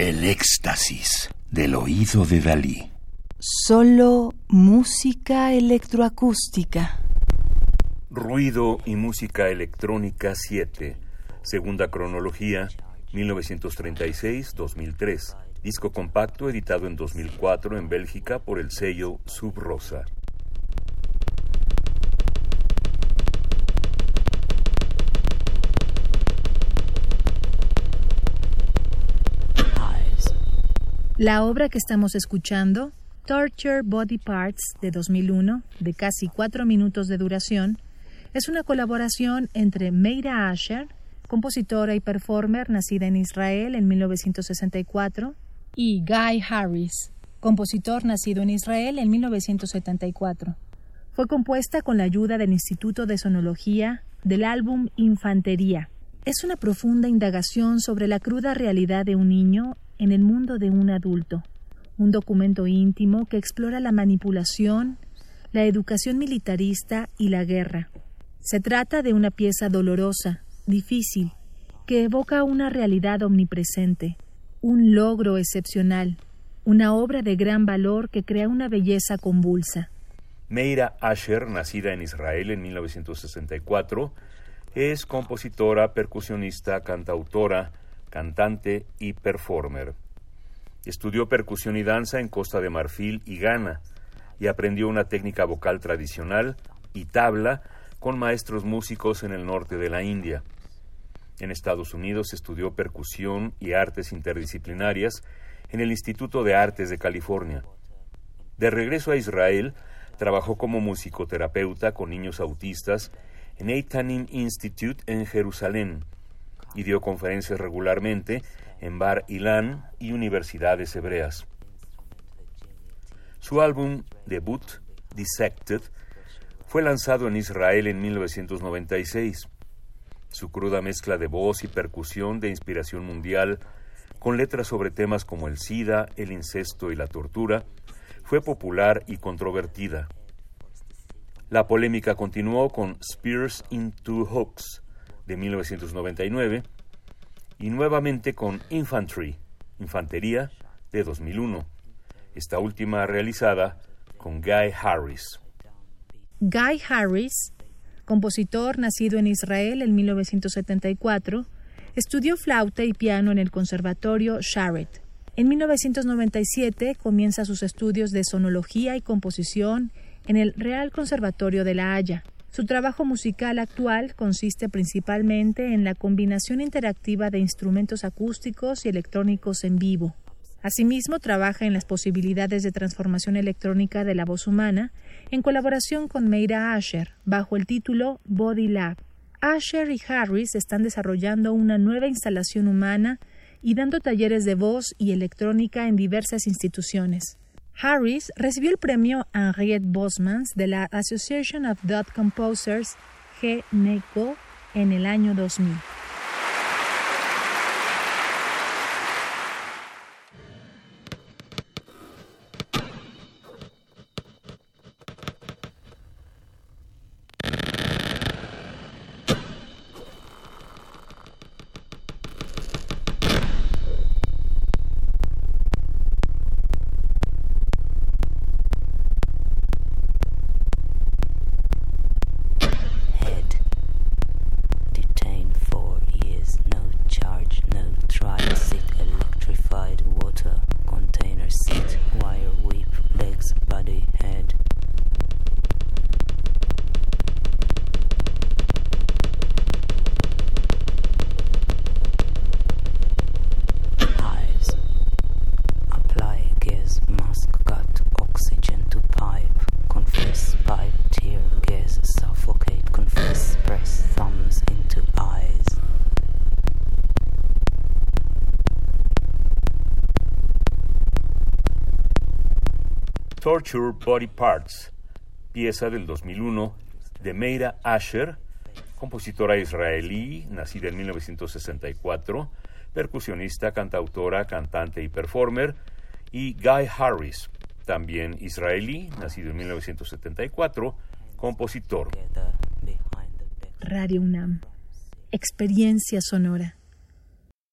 El éxtasis del oído de Dalí. Solo música electroacústica. Ruido y música electrónica 7. Segunda cronología 1936-2003. Disco compacto editado en 2004 en Bélgica por el sello Sub Rosa. La obra que estamos escuchando, Torture Body Parts de 2001, de casi cuatro minutos de duración, es una colaboración entre Meira Asher, compositora y performer nacida en Israel en 1964, y Guy Harris, compositor nacido en Israel en 1974. Fue compuesta con la ayuda del Instituto de Sonología del álbum Infantería. Es una profunda indagación sobre la cruda realidad de un niño en el mundo de un adulto, un documento íntimo que explora la manipulación, la educación militarista y la guerra. Se trata de una pieza dolorosa, difícil, que evoca una realidad omnipresente, un logro excepcional, una obra de gran valor que crea una belleza convulsa. Meira Asher, nacida en Israel en 1964, es compositora, percusionista, cantautora, cantante y performer. Estudió percusión y danza en Costa de Marfil y Ghana y aprendió una técnica vocal tradicional y tabla con maestros músicos en el norte de la India. En Estados Unidos estudió percusión y artes interdisciplinarias en el Instituto de Artes de California. De regreso a Israel, trabajó como musicoterapeuta con niños autistas en Eitanim Institute en Jerusalén y dio conferencias regularmente en Bar Ilan y universidades hebreas. Su álbum debut, Dissected, fue lanzado en Israel en 1996. Su cruda mezcla de voz y percusión de inspiración mundial, con letras sobre temas como el SIDA, el incesto y la tortura, fue popular y controvertida. La polémica continuó con Spears into Hooks, de 1999 y nuevamente con Infantry, Infantería, de 2001, esta última realizada con Guy Harris. Guy Harris, compositor nacido en Israel en 1974, estudió flauta y piano en el Conservatorio Sharet. En 1997 comienza sus estudios de sonología y composición en el Real Conservatorio de La Haya. Su trabajo musical actual consiste principalmente en la combinación interactiva de instrumentos acústicos y electrónicos en vivo. Asimismo, trabaja en las posibilidades de transformación electrónica de la voz humana en colaboración con Meira Asher, bajo el título Body Lab. Asher y Harris están desarrollando una nueva instalación humana y dando talleres de voz y electrónica en diversas instituciones. Harris recibió el premio Henriette Bosmans de la Association of Dot Composers G-NECO en el año 2000. Torture Body Parts, pieza del 2001 de Meira Asher, compositora israelí, nacida en 1964, percusionista, cantautora, cantante y performer, y Guy Harris, también israelí, nacido en 1974, compositor. Radio UNAM, experiencia sonora.